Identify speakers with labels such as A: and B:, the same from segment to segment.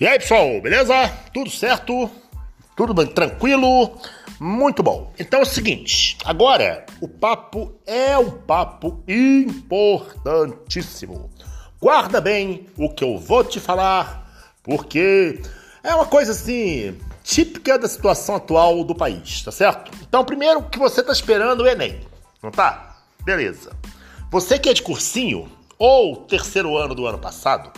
A: E aí, pessoal, beleza? Tudo certo? Tudo bem, tranquilo? Muito bom. Então é o seguinte, agora o papo é um papo importantíssimo. Guarda bem o que eu vou te falar, porque é uma coisa assim típica da situação atual do país, tá certo? Então, primeiro que você tá esperando o Enem, não tá? Beleza. Você que é de cursinho ou terceiro ano do ano passado,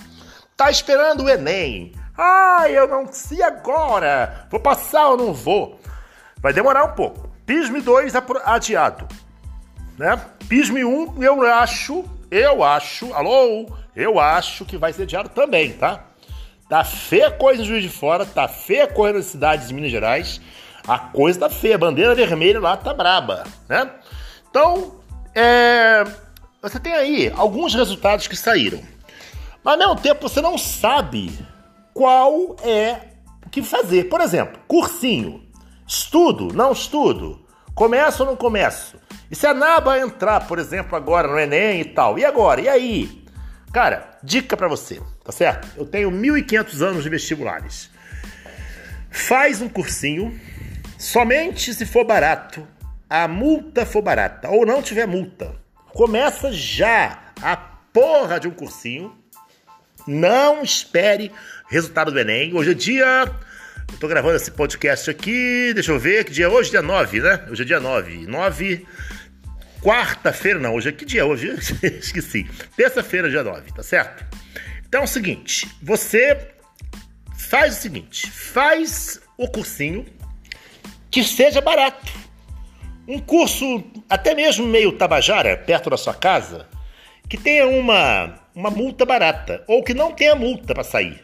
A: tá esperando o Enem ah, eu não sei agora. Vou passar ou não vou? Vai demorar um pouco. PISM 2 adiado. Né? PISM 1 eu acho, eu acho, alô, eu acho que vai ser adiado também, tá? Tá feia coisa em Juiz de Fora, tá feia coisa nas cidades de Minas Gerais. A coisa tá feia, a bandeira vermelha lá tá braba, né? Então, é, você tem aí alguns resultados que saíram. Mas ao mesmo tempo você não sabe qual é o que fazer. Por exemplo, cursinho. Estudo, não estudo? Começo ou não começo? E se a NABA entrar, por exemplo, agora no Enem e tal? E agora? E aí? Cara, dica para você, tá certo? Eu tenho 1.500 anos de vestibulares. Faz um cursinho, somente se for barato, a multa for barata, ou não tiver multa. Começa já a porra de um cursinho. Não espere resultado do Enem. Hoje é dia. Eu tô gravando esse podcast aqui. Deixa eu ver que dia é hoje, dia 9, né? Hoje é dia 9. 9. Quarta-feira, não. Hoje é que dia? Hoje esqueci. Terça-feira, dia 9, tá certo? Então é o seguinte: você faz o seguinte, faz o cursinho que seja barato. Um curso até mesmo meio tabajara, perto da sua casa, que tenha uma, uma multa barata, ou que não tenha multa para sair.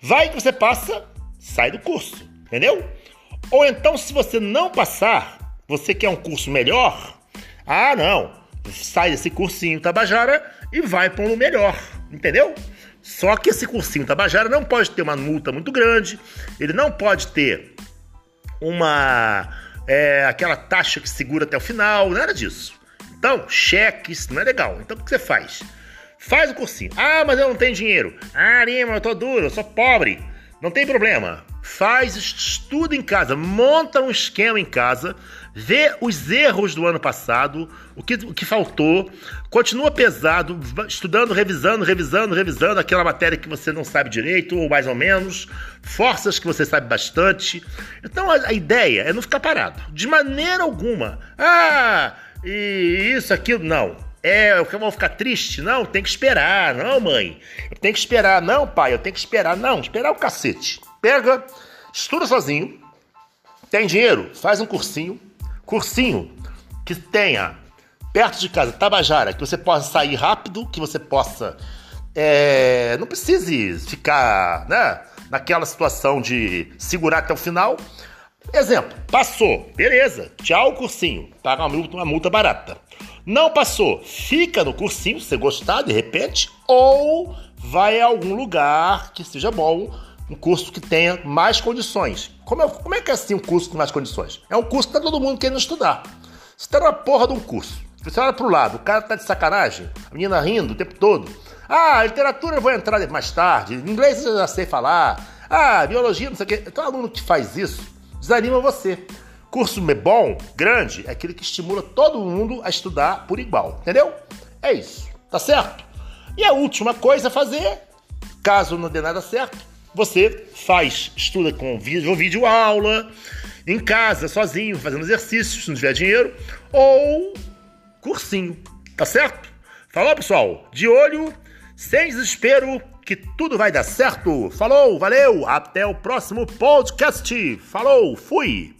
A: Vai que você passa, sai do curso, entendeu? Ou então, se você não passar, você quer um curso melhor, ah, não, sai desse cursinho Tabajara e vai para um melhor, entendeu? Só que esse cursinho Tabajara não pode ter uma multa muito grande, ele não pode ter uma é, aquela taxa que segura até o final, nada disso. Então, cheques, não é legal. Então, o que você faz? Faz o cursinho. Ah, mas eu não tenho dinheiro. Ah, Lima, eu tô duro, eu sou pobre. Não tem problema. Faz, estuda em casa, monta um esquema em casa, vê os erros do ano passado, o que, o que faltou, continua pesado, estudando, revisando, revisando, revisando aquela matéria que você não sabe direito, ou mais ou menos, forças que você sabe bastante. Então a, a ideia é não ficar parado, de maneira alguma. Ah, e isso, aquilo, não é, eu vou ficar triste? Não, tem que esperar. Não, mãe. Eu tenho que esperar. Não, pai, eu tenho que esperar. Não, esperar o cacete. Pega, estuda sozinho. Tem dinheiro? Faz um cursinho. Cursinho que tenha perto de casa, Tabajara, que você possa sair rápido, que você possa. É, não precise ficar né, naquela situação de segurar até o final. Exemplo, passou, beleza, tchau cursinho, paga uma multa, uma multa barata. Não passou, fica no cursinho, se gostar de repente, ou vai a algum lugar que seja bom, um curso que tenha mais condições. Como é, como é que é assim um curso com mais condições? É um curso que tá todo mundo querendo estudar. Você tá na porra de um curso. Você olha pro lado, o cara tá de sacanagem, a menina rindo o tempo todo. Ah, literatura eu vou entrar mais tarde, inglês eu já sei falar. Ah, biologia, não sei o quê. Então, aluno que faz isso desanima você. Curso bom, grande, é aquele que estimula todo mundo a estudar por igual, entendeu? É isso, tá certo? E a última coisa a fazer, caso não dê nada certo, você faz, estuda com vídeo, vídeo aula, em casa, sozinho, fazendo exercícios, se não tiver dinheiro, ou cursinho, tá certo? Falou, pessoal? De olho, sem desespero, que tudo vai dar certo. Falou, valeu, até o próximo podcast. Falou, fui!